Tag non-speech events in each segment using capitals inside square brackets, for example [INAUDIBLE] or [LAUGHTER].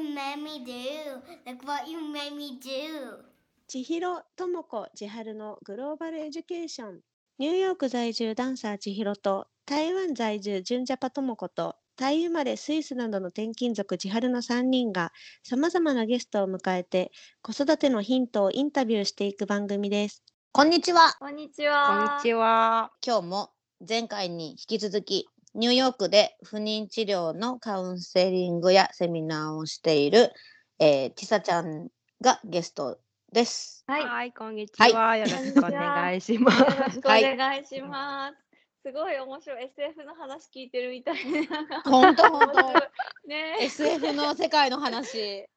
what you made me do? Look what you made me do? 千尋智子千春のグローバルエデュケーションニューヨーク在住ダンサー千尋と台湾在住純ジャパ智子とタイ生まれスイスなどの転勤族千春の3人がさまざまなゲストを迎えて子育てのヒントをインタビューしていく番組です。こんにちは。こんにちこんは。にちは。今日も前回に引き続きニューヨークで不妊治療のカウンセリングやセミナーをしている、えー、ちさちゃんがゲストです。はい。はい、こんにちは。よろしくお願いします。よろしくお願いします。すごい面白い SF の話聞いてるみたいで。本当本当。[LAUGHS] ね。SF の世界の話。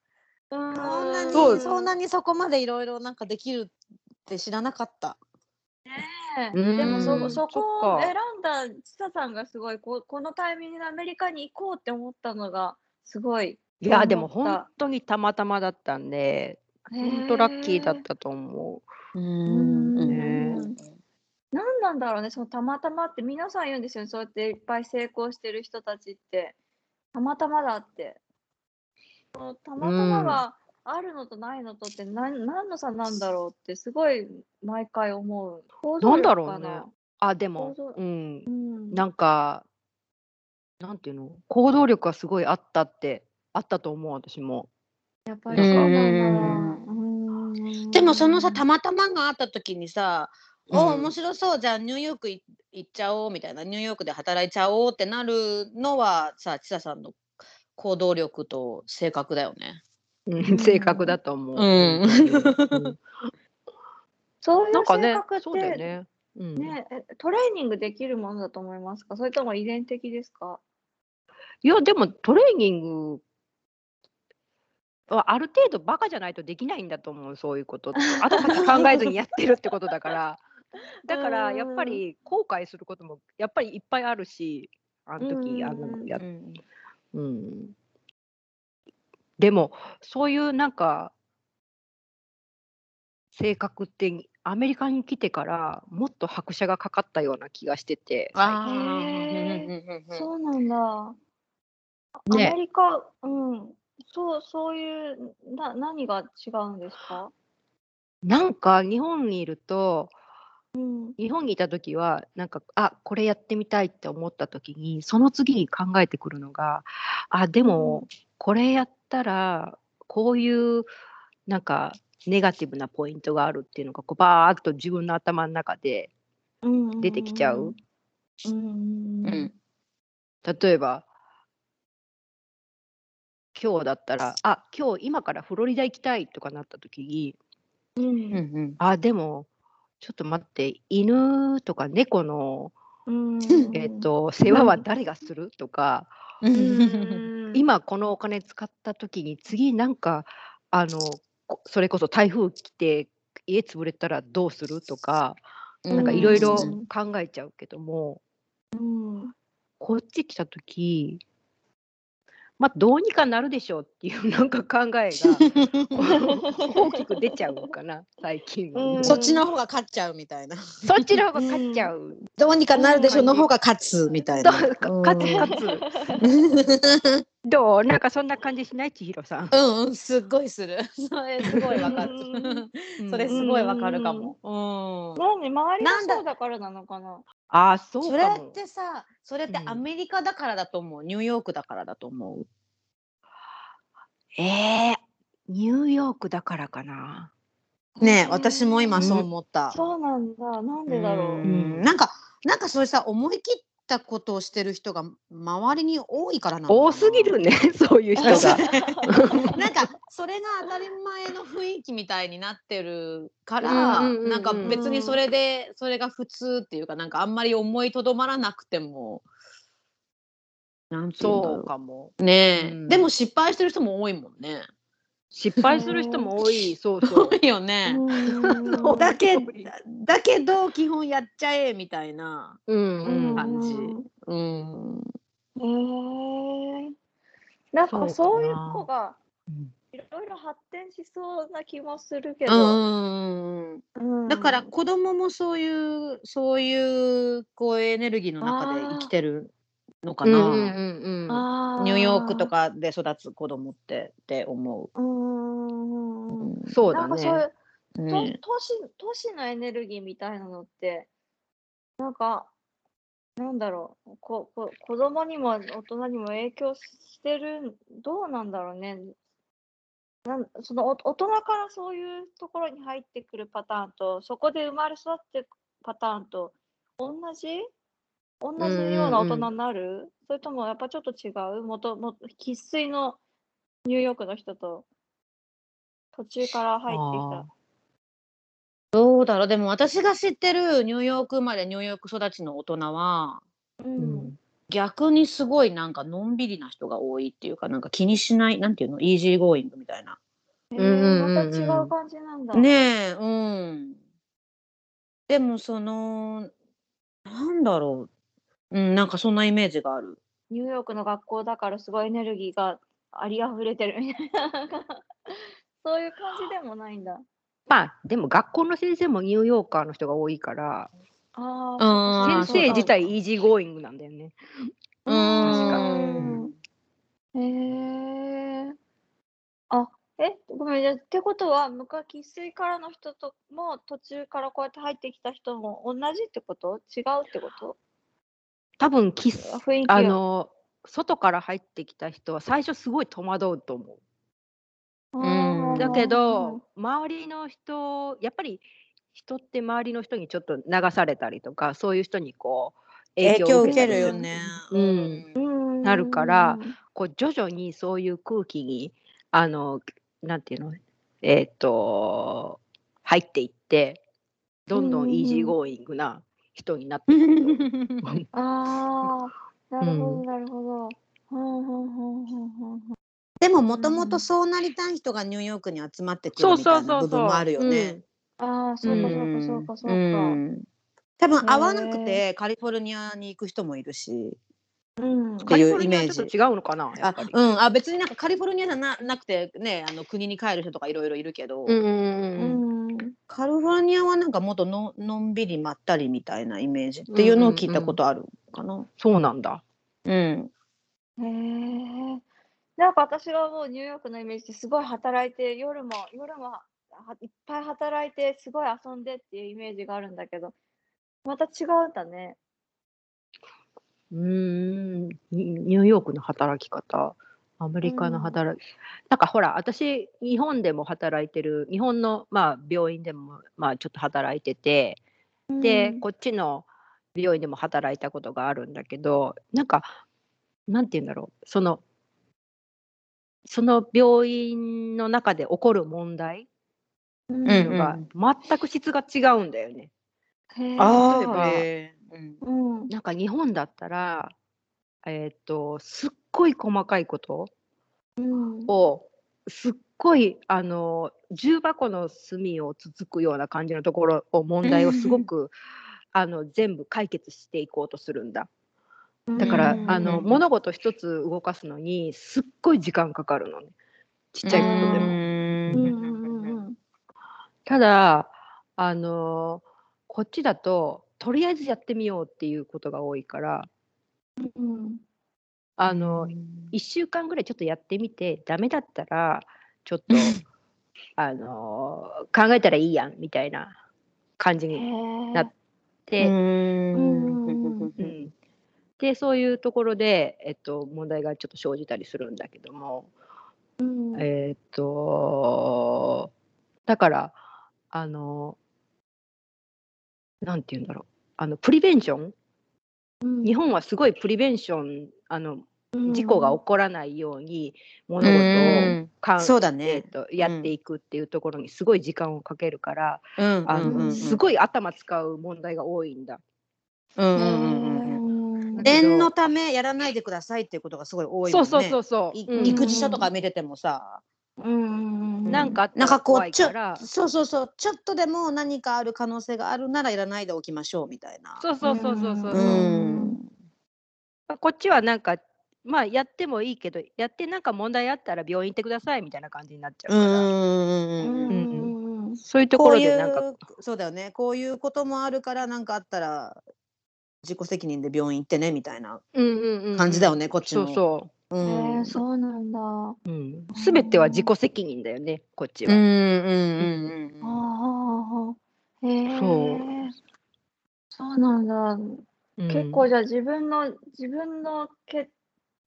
うんそんなにそんなにそこまでいろいろなんかできるって知らなかった。ねうんでもそそこをか選んだちささんがすごいここのタイミングでアメリカに行こうって思ったのがすごい。いや、でも本当にたまたまだったんで、本当ラッキーだったと思う。うん。ねん。何なんだろうね、そのたまたまって皆さん言うんですよね、そうやっていっぱい成功してる人たちって、たまたまだって。そのたまたまがあるのとないのとって何何の差なんだろうってすごい毎回思う。なんだろうね。あ、でもうんう、ん。なんか、なんていうの、行動力がすごいあったって、あったと思う、私も。やっぱりそうなんでもそのさたまたまがあった時にさ、うんお面白そうじゃあニューヨークい行っちゃおうみたいなニューヨークで働いちゃおうってなるのはさちささんの行動力と性格だよね。[LAUGHS] うん正確だと思う。うんうんそういうなんかね性格っ、そうだよて、ね。うんね、えトレーニングできるものだと思いますか？それとも遺伝的ですか？いや、でもトレーニングはある程度バカじゃないとできないんだと思う、そういうこと。後先考えずにやってるってことだから。[LAUGHS] だからやっぱり後悔することもやっぱりいっぱいあるし、あの時、あのやうんうん。でもそういうなんか性格ってアメリカに来てからもっと拍車がかかったような気がしてて。あそうなんだ。アねメリカ、うん、そう、そういう、な、何が違うんですか？なんか日本にいるとうん。日本にいた時はなんかあこれやってみたいって思った時にその次に考えてくるのがあでもこれやったらこういうなんかネガティブなポイントがあるっていうのがこうバーッと自分の頭の中でうん出てきちゃう。うん。うん例えば今日だったらあ今日今からフロリダ行きたいとかなった時にうん。うんうんあでもちょっと待って犬とか猫の、うん。えっと世話は誰がするとかうん、今このお金使った時に次なんかあのこそれこそ台風来て家潰れたらどうするとかなんかいろいろうん考えちゃうけどもうん。こっち来た時まあどうにかなるでしょうっていう [LAUGHS] なんか考えが大きく出ちゃうのかな最近そっちの方が勝っちゃうみたいな。そっちの方が勝っちゃう。どうにかなるでしょの方が勝つみたいどな。勝つ勝つ。どう？なんかそんな感じしない？千尋さん。うんうんすっごいする。[LAUGHS] それすごいわかる。うん [LAUGHS] それすごいわかるかも。うん。なんで周りがなんだそうだからなのかな？ああそうそれ。ってさ、それってうんアメリカだからだと思う？ニューヨークだからだと思う？ええニューヨークだからかな。ね私も今そう思った。そうなんだ。なんでだろう？うんなんか、なんかそういうさ、思い切ったことをしてる人が周りに多いからな多すぎるね [LAUGHS] そういう人が。[LAUGHS] なんか [LAUGHS] それが当たり前の雰囲気みたいになってるから、なんか別にそれでそれが普通っていうかなんかあんまり思いとどまらなくてもなんそうかも。うねえ、うんでも失敗してる人も多いもんね。失敗する人も多い。[LAUGHS] そうそう多。いよね。[LAUGHS] だけだけど基本やっちゃえみたいな。感じ。へえ。なんかそういう子がうんいろいろ発展しそうな気もするけうど。んうんだから子供もそういうそういうこうエネルギーの中で生きてるのかな、うんうんうんニューヨークと。かで育つ子供ってって思う。う。うんそうだなんかそういね。う、都市都市のエネルギーみたいなのって、なんか、なんだろう、ここ子供にも大人にも影響してる、どうなんだろうね。なんそのお大人からそういうところに入ってくるパターンと、そこで生まれ育っていくパターンと、同じ？同じような大人になる、それともやっぱちょっと違う？もとも生粋のニューヨークの人と途中から入ってきた。どうだろう？でも私が知ってるニューヨーク生まれニューヨーク育ちの大人はううん。ん逆にすごいなんかのんびりな人が多いっていうかなんか気にしないなんていうの？ easygoing みたいな。へうん。また違う感じなんだ。ねえうん。でもそのなんだろう？うんなんかそんなイメージがある。ニューヨークの学校だからすごいエネルギーがありあふれてるみたいな。[LAUGHS] そういう感じでもないんだ。まあでも学校の先生もニューヨーカーの人が多いからあ先生自体 easygoing なんだよね。う確かん。へえ。あ、え、ごめん、じゃあってことは、昔、生粋からの人とも途中からこうやって入ってきた人も同じってこと？違うってこと？多分キスあ雰囲気。あがの外から入ってきた人は最初すごい戸惑うと思う。うん。だけど、周りの人やっぱり人って周りの人にちょっと流されたりとかそういう人にこう影響を受けるよね。うん。うん。なるからこう徐々にそういう空気にあのなんていうの？えっ、と入っていってどんどんイージーゴーイングな人になっていく。[LAUGHS] ああ、なるほど、うんなるほど。でももともとそうなりたい人がニューヨークに集まってくるそうみたそそうそう。いうな部分もあるよね。ああ、そうか、そうか、そうか、そうか。ん多分合わなくへてカリフォルニアに行く人もいるし。うん。ていうカリフォルニアはイメージ違うのかなやあっぱり。うん、あ別になんかカリフォルニアじゃななくてねあの国に帰る人とかいろいろいるけど、うんうんううんん。カリフォルニアはなんかもっとののんびりまったりみたいなイメージ？っていうのを聞いたことあるかな。そうなんだ。うんへえ。なんか私はもうニューヨークのイメージですごい働いて、夜も、夜もはいっぱい働いて、すごい遊んでっていうイメージがあるんだけど、また違うんだね。うーんニニューヨークの働き方アメリカの働き、なんかほら私日本でも働いてる日本の、まあ、病院でも、まあ、ちょっと働いててで、うん。こっちの病院でも働いたことがあるんだけどなんかなんて言うんだろうそのその病院の中で起こる問題うんっていうのが全く質が違うんだよね。へえあ例えばうん。うん。なんか日本だったら、えーっとすっごい細かいこと？うん。をすっごいあの重箱の隅をつつくような感じのところを問題をすごくあの全部解決していこうとするんだ。だから、うん。あの物事一つ動かすのにすっごい時間かかるのね。ちっちゃいことでも。ただあのこっちだととりあえずやってみようっていうことが多いから。うんあの1週間ぐらいちょっとやってみてダメだったらちょっとあの考えたらいいやんみたいな感じへにえ。なって、でそういうところで、えっと、問題がちょっと生じたりするんだけども、うん。えーっとだからあのなんて言うんだろう。あのプリベンション？うん。日本はすごいプリベンションあの事故が起こらないように物う事をん。かんそうだえねー。とやっていくっていうところにすごい時間をかけるから、うん。あのうん。うんうん。すごい頭使う問題が多いんだ。うん。うん。うん。うん。うん。念のためやらないでくださいっていうことがすごい多いもんね。そうそうそうそう。いうん。育児書とか見ててもさ、うん。なんかなんら怖いかこうちょ。そうそうそう。ちょっとでも何かある可能性があるならやらないでおきましょうみたいな。そうそうそうそうそう。ううんんこっちはなんかまあやってもいいけどやってなんか問題あったら病院行ってくださいみたいな感じになっちゃうから、うんうんうんううんんそういうところこういうでなんかそうだよねこういうこともあるから何かあったら自己責任で病院行ってねみたいなうんうんうんうん感じだよね、こっちの。そうそう。えん。ー、そうなんだ。あう。うん。すべては自己責任だよね、こっちは。うんうんうんあうん。ああ。へえ。そうそうなんだ。うん結構じゃあ自分の自分の決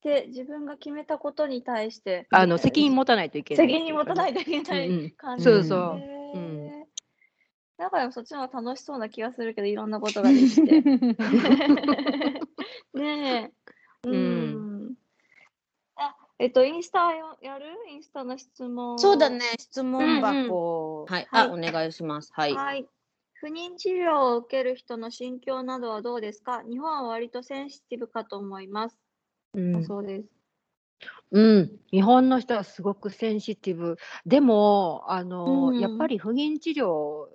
定自分が決めたことに対してあの責任持たないといけない。責任持たないといけないうんうん感じ。そうそううんだからそっちの方が楽しそうな気がするけどいろんなことができて。[LAUGHS] ねえ。うん。あえっとインスタよやる？インスタの質問。そうだね、質問箱。はい、あ、お願いします。はい。はい。不妊治療を受ける人の心境などはどうですか？日本は割とセンシティブかと思います。うんそうです。うん、日本の人はすごくセンシティブ。でも、あの、うんやっぱり不妊治療を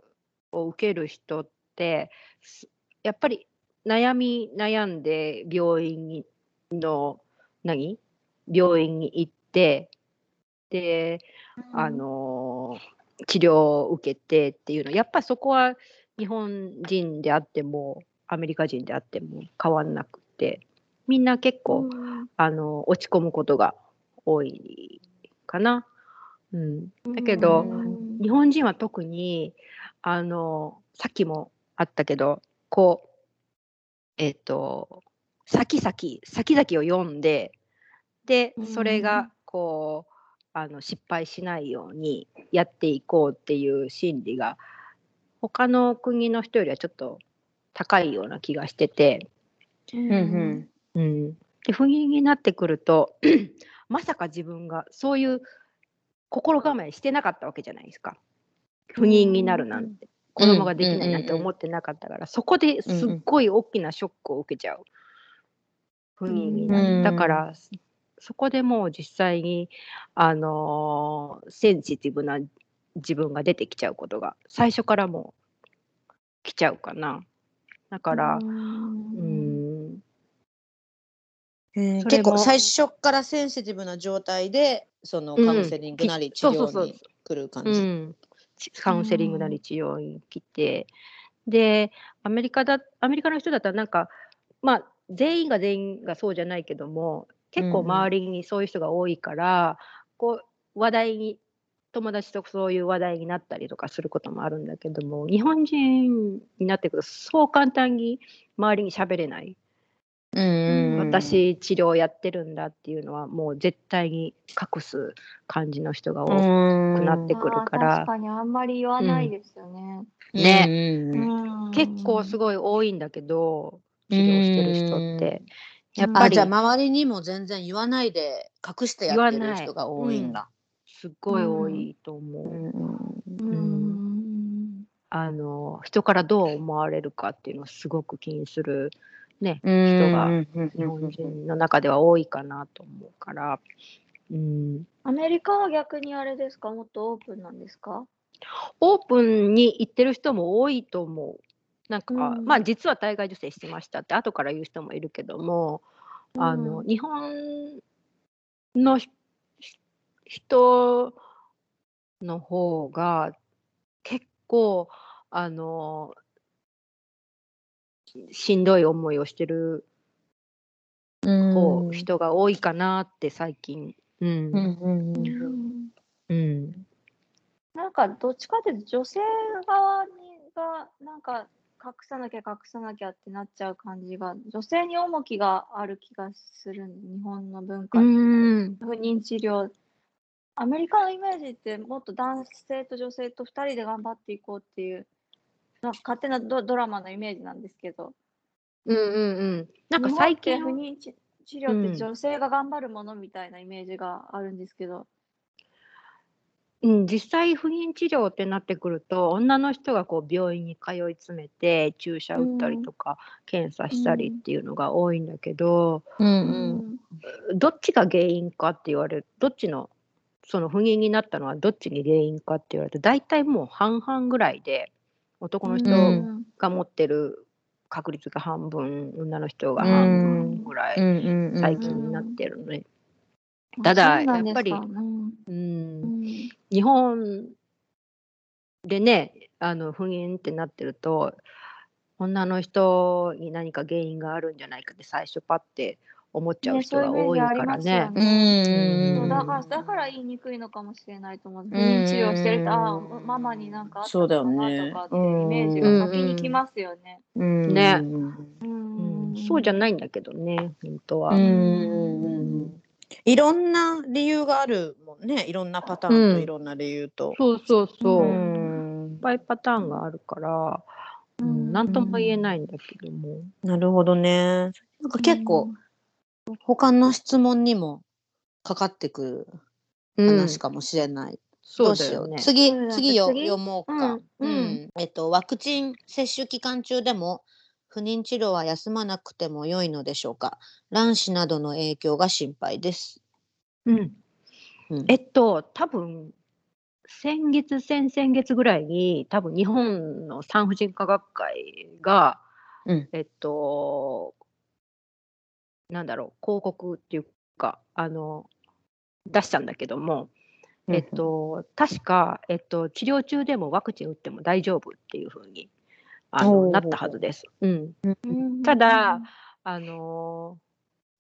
受ける人って、すやっぱり悩み悩んで病院にの、何？病院に行って、で、あの治療を受けてっていうのやっぱりそこは日本人であってもアメリカ人であっても変わんなくてみんな結構、うん。あの落ち込むことが多いかな。うん、だけど、うん。日本人は特にあのさっきもあったけどこうえっ、と先々先々を読んででそれうん。がこうあの失敗しないようにやっていこうっていう心理が他の国の人よりはちょっと高いような気がしてて、うんうん。うん、で不妊になってくると [CLEARS THROAT] まさか自分がそういう心構えしてなかったわけじゃないですか。不妊になるなんて、子供ができないなんて思ってなかったから、そこですっごい大きなショックを受けちゃう、不妊になる、うん。だからそこでもう実際に、あのーセンシティブな自分が出てきちゃうことが最初からもう来ちゃうかな。だから、うん。結構最初からセンシティブな状態でそのうんカウンセリングなりき治療に来る感じ？うん、ちカウンセリングなり治療に来て、でアメリカだアメリカの人だったらなんかまあ全員が全員がそうじゃないけども結構うんうん。周りにそういう人が多いから、こう話題に友達とそういう話題になったりとかすることもあるんだけども日本人になってくるとそう簡単に周りに喋れない、うんうんうん、私治療やってるんだっていうのはもう絶対に隠す感じの人が多くくなってくるから。確かにあんまり言わないですよね。ね。ね。結構すい。ごい多いんだけど治療してる人ってやっうんぱり。あじゃあ周りにも全然言わないで隠してやってる人が多いんだ。すっごい多いと思う、うん。うん。あの人からどう思われるかっていうのをすごく気にするねうん人がうん。日本人の中では多いかなと思うから、うん、アメリカは逆にあれですか？もっとオープンなんですか？オープンに行ってる人も多いと思う。なんか、うんまあ実は体外受精してましたって後から言う人もいるけども、あのうん。日本のひ人の方が結構あのしんどい思いをしてる方、うん。人が多いかなって最近。うん。うんうんうん。うん。なんかどっちかというと女性側にがなんか隠さなきゃ隠さなきゃってなっちゃう感じが女性に重きがある気がする日本の文化不妊治療。アメリカのイメージってもっと男性と女性と2人で頑張っていこうっていうなんか勝手なドドラマのイメージなんですけど。うんうんうん。なんか最近不妊治治療うんって女性が頑張るものみたいなイメージがあるんですけど、うん、実際不妊治療ってなってくると女の人がこう病院に通い詰めて注射打ったりとか、検査したりっていうのが多いんだけど、うん。ううん。ん。どっちが原因かって言われるどっちのその不妊になったのはどっちに原因かって言われると大体もう半々ぐらいで男の人うん。が持ってる確率が半分女の人が半分ぐらい最近になってるのね。あただやっぱうんうん。うん。日本でねあの不妊ってなってると女の人に何か原因があるんじゃないかって最初パッて思っちゃうね人が多いからね。うだからだから言いにくいのかもしれないと思う。不ん妊治療してると、ああ、ママになんかあったのかなとかっていうイメージが先にきますよね。うん。ね。そうじゃないんだけどね本当は。うんいろんな理由があるもんねいろんなパターンとうんいろんな理由と。そうそうそう。ういっんぱいパターンがあるから、うん、なんとも言えないんだけども。なるほどね。なんか結構他の質問にもかかってくる話かもしれない。どそう。だよね。次次よ次？読もうか。うんうんえっとワクチン接種期間中でも不妊治療は休まなくても良いのでしょうか？卵子などの影響が心配です。うん。うんえっと多分先月先々月ぐらいに多分日本の産婦人科学会が、うんえっとなんだろう広告っていうかあの出したんだけども、えっと確か、えっと、治療中でもワクチン打っても大丈夫っていうふうにあのなったはずです。う。ん、うん。ただ、あの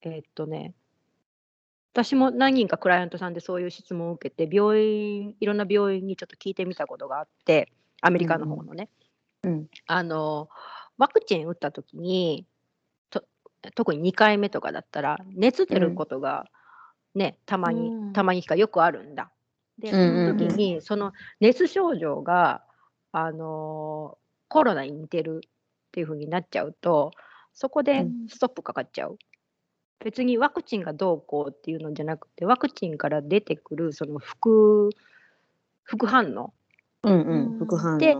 ーえーっとね、私も何人かクライアントさんでそういう質問を受けて、病院、いろんな病院にちょっと聞いてみたことがあって、アメリカの方のね。うん。あのーワクチン打った時にと、特に2回目とかだったら、熱出ることがね、たまに、うん。たまにしかよくあるんだ。で、そうんうんうん。の時に、その熱症状が、あのーコロナに似てるっていう風になっちゃうと、そこでうんストップかかっちゃう。別にワクチンがどうこうっていうのじゃなくて、ワクチンから出てくるその副副反応、うんうん副反応。で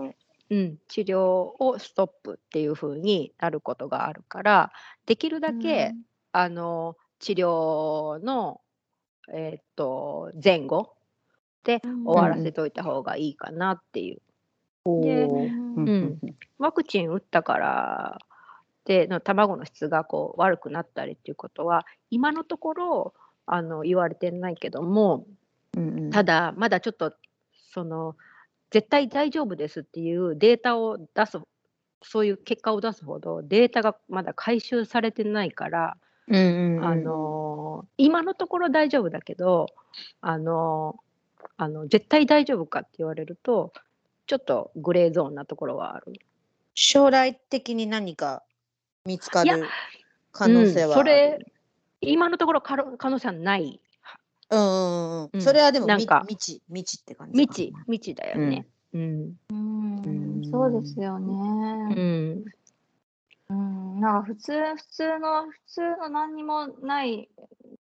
うん、治療をストップっていう風になることがあるから、できるだけ、あの治療の、えーっと前後でうん終わらせといた方がいいかなっていう。うんうん。ワクチン打ったからでの卵の質がこう悪くなったりっていうことは今のところあの言われてないけどもうんうん。ただまだちょっとその絶対大丈夫ですっていうデータを出すそういう結果を出すほどデータがまだ回収されてないから、うんうんうん。あの今のところ大丈夫だけどあのあの絶対大丈夫かって言われるとちょっとグレーゾーンなところはある？将来的に何か見つかる可能性はうんそれ今のところ可能可能性はない。うんうんそれはでもみなんか。未知未知って感じか未知未知だよね。うん。うん。うん。そうですようね。ん。うん、なんか普通、普通の、普通の何にもない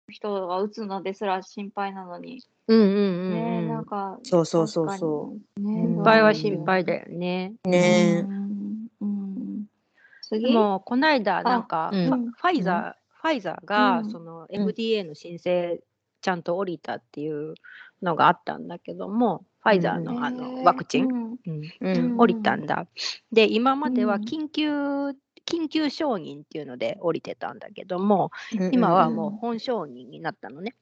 人が打つのですら心配なのに。うんうんうんね、うんなんか。そうそうそうそ。う。ん。心配は心配だよね。ね。うん。うん。次？でもこの間なんかうん。ファファイザー、ファイザーがうん。そのうん FDA の申請ちゃんと降りたっていうのがあったんだけども、ファイザーのあのワクチン、うん。降りたんだ。で今まではうん。緊急緊急承認っていうので降りてたんだけども、うん今はうん。もう本承認になったのね。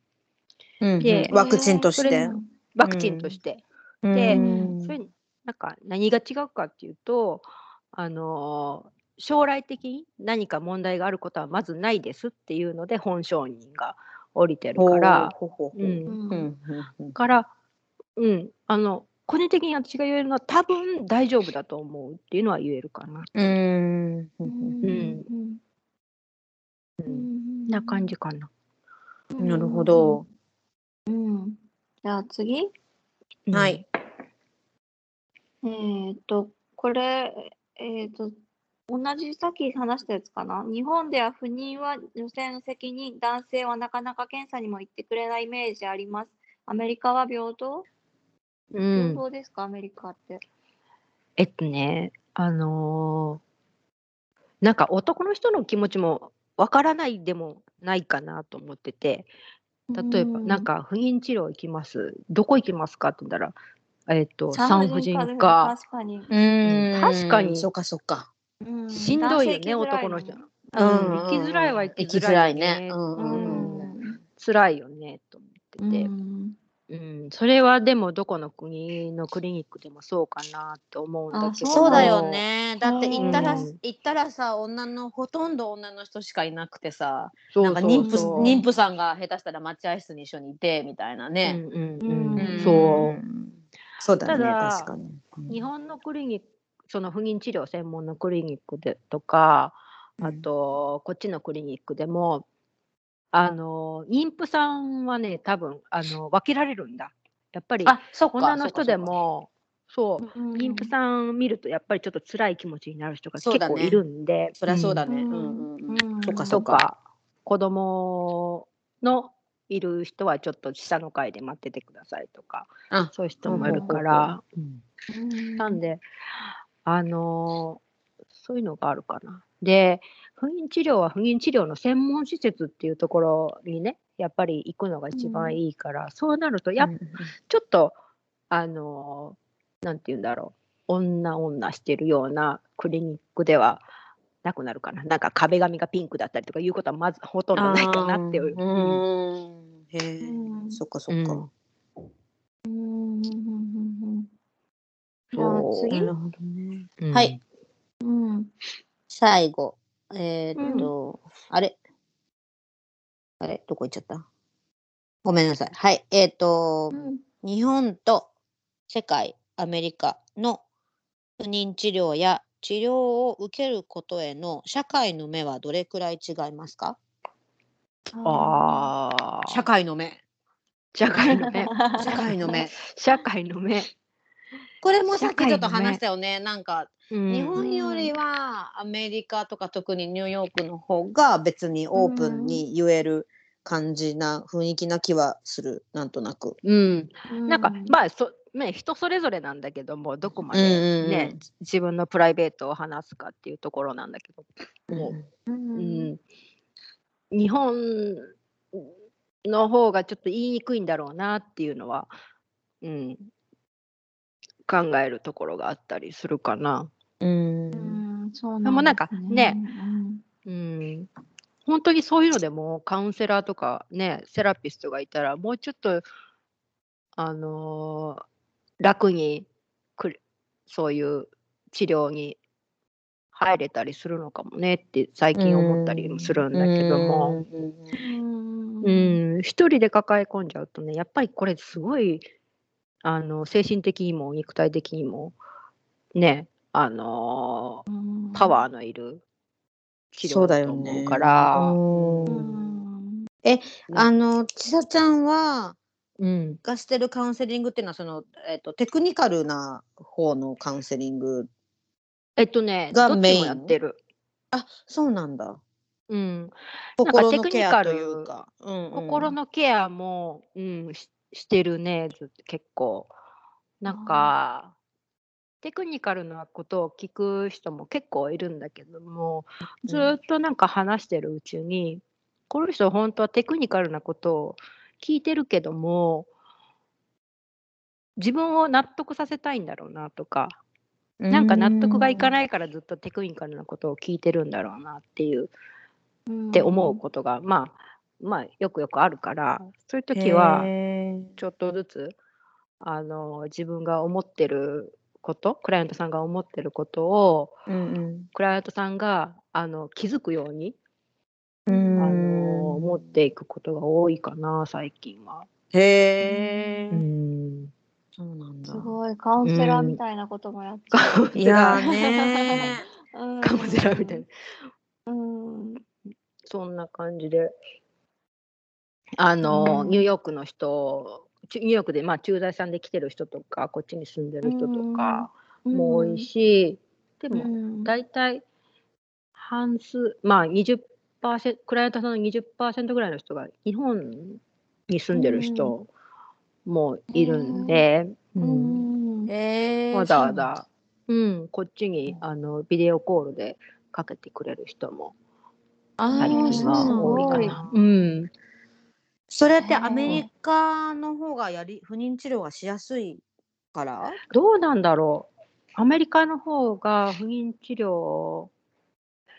うんうん。でワクチンとして。ワクチンとして。うん。でうん。それになんか何が違うかっていうと、あのー将来的に何か問題があることはまずないですっていうので本承認が降りてるから、から、うん、あの個人的に私が言えるのは多分大丈夫だと思うっていうのは言えるかな。うん。うん。な感じかな。なるほど。うん。じゃあ次。はい。えーっと、これ、えーっと、同じさっき話したやつかな？日本では不妊は女性の責任、男性はなかなか検査にも行ってくれないイメージあります。アメリカは平等う平ん、等ですか、アメリカって。えっとね、あのーなんか男の人の気持ちもわからないでもないかなと思ってて、例えば、なんか不妊治療行きます？どこ行きますか？って言ったら、えっと、産婦人科。確かに。うん。確かに。そうかそうか。うん。しんどいよね男の人。うん。行きづらいは行きづらいよね。行きづらいね。うん辛いよね、と思ってて。うんうん、それはでもどこの国のクリニックでもそうかなって思うんだけど。あそうだよ。ね。だって行ったら、うん行ったらさ、女の、ほとんど女の人しかいなくてさ、なんか妊婦妊婦さんが下手したら待合室に一緒にいてみたいなうね。んうんううんんそう。そうだね、ただ確かに。日本のクリニック、その不妊治療専門のクリニックでとか、あと、こっちのクリニックでも、あの、妊婦さんはね、多分、あの、分けられるんだ。やっぱり、あ、そっか。女の人でも、そう、うん妊婦さん見るとやっぱりちょっと辛い気持ちになる人がそうだね結構いるんで、そりゃそうだんね。ううんんうんうん。うんそっかそっか。子供のいる人はちょっと下の階で待っててくださいとか、あそういう人もいるから、うんうんなんで、あのーそういうのがあるかな。で、不妊治療は不妊治療の専門施設っていうところにね、やっぱり行くのが一番いいから、そうなると、やっうんちょっと、あのーなんて言うんだろう、女女してるようなクリニックではなくなるかな。なんか壁紙がピンクだったりとかいうことはまずほとんどないかなっていう。ん。へえ、うん。そっかそっか。うん。うん。うん。うん。じゃあそう次ね。うん。はい。うん。最後。えーっと、あれ？あれ？どこ行っちゃった？ごめんなさい。はい。えーっと、うん日本と世界、アメリカの不妊治療や治療を受けることへの社会の目はどれくらい違いますか？ああ。社会の目。社会の目。[LAUGHS] [LAUGHS] 社会の目。社会の目。これもさっきちょっと話したよね。なんか、うん日本よりはアメリカとか特にニューヨークの方が別にオープンに言える感じな雰囲気な気はする。なんとなく。うん。うんなんか、まあ、そ、ね、人それぞれなんだけども、どこまでうんうんうん自分のプライベートを話すかっていうところなんだけど。もううんん。日本の方がちょっと言いにくいんだろうなっていうのは。うん。考えるところがあったりするかな。うん。うんそうでもなんかですねうん、本当にそういうのでもカウンセラーとかねセラピストがいたらもうちょっとあのー楽にくるそういう治療に入れたりするのかもねって最近思ったりもするんだけども、うん。うん。一人で抱え込んじゃうとねやっぱりこれすごいあの精神的にも肉体的にもねあのーパワーのいる治療だと思うから。うんうんあの、ちさちゃんは、うんがしてるカウンセリングっていうのは、その、えっと、テクニカルな方のカウンセリング。えっとね、がメインもやってる。あ、そうなんだ。うん、心のテクニケアとカルいうか。うんうん心のケアも、うん、ししてるね、ずっと結構。なんか、テクニカルなことを聞く人も結構いるんだけども、ずっとなんか話してるうちに、この人本当はテクニカルなことを聞いてるけども、自分を納得させたいんだろうなとか、なんか納得がいかないからずっとテクニカルなことを聞いてるんだろうなっていう、って思うことが、まあ、まあ、よくよくあるから、そういう時は、ちょっとずつ、あの、自分が思ってること、クライアントさんが思ってることを、うんクライアントさんが、あの、気づくように、うあん。の、持っていくことが多いかな、最近は。へえ。うん。そうなんだす。ごいカウンセラーみたいなこともやっていやーねうん [LAUGHS] カウンセラーみたいな。うんそんな感じで、あの、うんニューヨークの人、ちニューヨークで、まあ、駐在さんで来てる人とか、こっちに住んでる人とかも多いし、でも、うん。大体、半数、まあ20%、クライアントさんの20%ぐらいの人が日本に住んでる人もいるんで、うえ。わざわざ、うん、こっちにあのビデオコールでかけてくれる人もあ最ー近は多いかな。うんそれってアメリカの方がやり不妊治療がしやすいから？どうなんだろう。アメリカの方が不妊治療、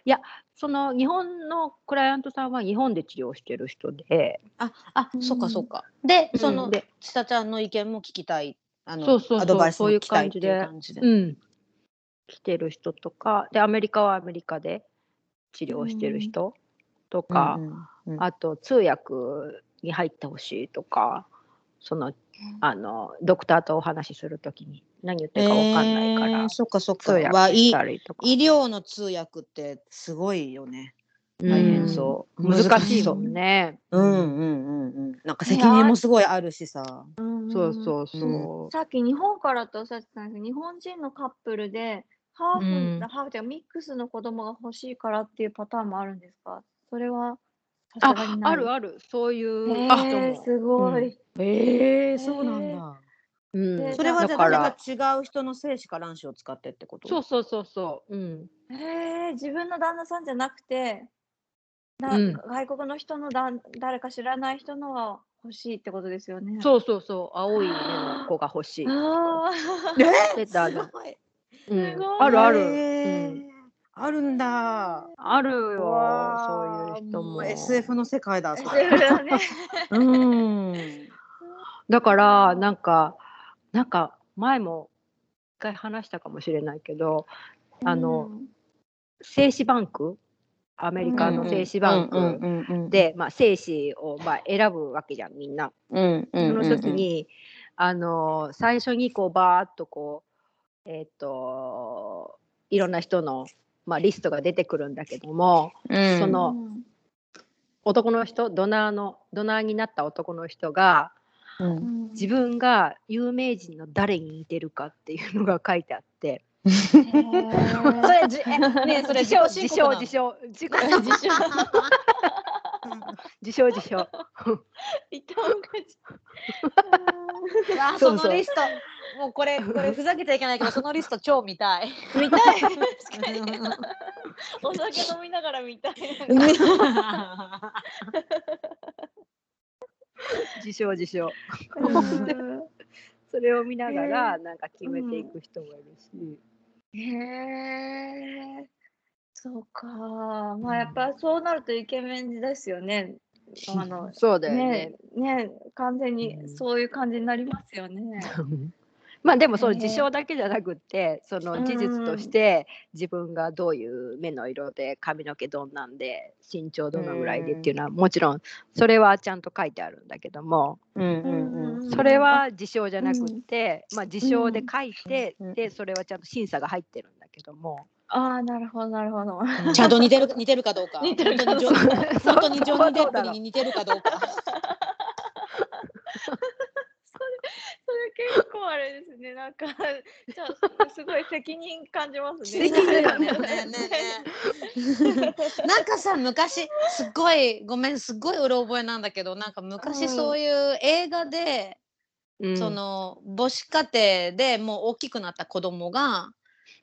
いや、その日本のクライアントさんは日本で治療してる人で、あ、あ、うん。そっかそっか。で、その、うんでちさちゃんの意見も聞きたい。あの、そうそうアドバイスもそういう聞きたいっていう感感じで。うん、来てる人とか。でアメリカはアメリカで治療してる人とか、うんうんうん。あと通訳に入ってほしいとかそのあのドクターとお話しするときに何言ってるか分かんないから、えーそっかそっか。通訳したりとか、医療の通訳ってすごいよね。うん大変そう。難しいもんね。うんうんうんうん。なんか責任もすごいあるしさ。そうそうそう。さっき日本からっておっしゃってたんですけど、日本人のカップルで、ハーフ、うんハーフというかミックスの子供が欲しいからっていうパターンもあるんですか？それはさすがあにないあるあるそういうへ人ー、も。すごい。ええそうなんだ。うんでそれはじゃあだから誰か違う人の精子か卵子を使ってってこと？そうそうそうそう。うん。へえ、自分の旦那さんじゃなくて、だうん外国の人のだ誰か知らない人のが欲しいってことですよね。そうそうそう。青い目の子が欲しい。あえ？であるすごいうんすごいあるある。うんあるんだ。あるよ。そういう人も。SF の世界だ。あ、それだね。[LAUGHS] うん。だからなんかなんか前も一回話したかもしれないけどあの精子バンクアメリカの精子バンクで、まあ、精子をまあ選ぶわけじゃんみんな。うんうんうんその時に、あの最初にこうバーッとこうえっ、といろんな人の、まあ、リストが出てくるんだけどもうん。その男の人ドナーのドナーになった男の人がうん。自分が有名人の誰に似てるかっていうのが書いてあって。[LAUGHS] それじえねえそれ自称 [LAUGHS] 自称自称自己自称 [LAUGHS] 自称自称 [LAUGHS] 伊藤が [LAUGHS] あそそうそうのリストもうこれこれふざけちゃいけないけどそのリスト超見たい。見たい。お酒飲みながら見たい。自称自称うんそれを見ながへらなんか決めていく人もいるし、へえ。そうか。まあやっぱそうなるとイケメンですよね。あのそうだよね。ねね完全うにん。そういう感じになりますよね。[LAUGHS] まあでもそのへえ自称だけじゃなくってその事実として自分がどういう目の色で髪の毛どんなんで身長どのぐらいでっていうのはもちろんそれはちゃんと書いてあるんだけども。うんうんうん。それは自称じゃなくってまあ自称で書いてうん。でそれはちゃんと審査が入ってるんだけどもああなるほどなるほど。ちゃんと似てる似てるかどうか。似てるか本当にジョ [LAUGHS] 本当にジョニー・デップに似てるかどうか。それ結構あれですね。なんかじゃあすごい責任感じますね。[LAUGHS] なんかさ昔すっごいごめんすっごいうろ覚えなんだけどなんか昔そういう映画で、うんその母子家庭でもう大きくなった子供が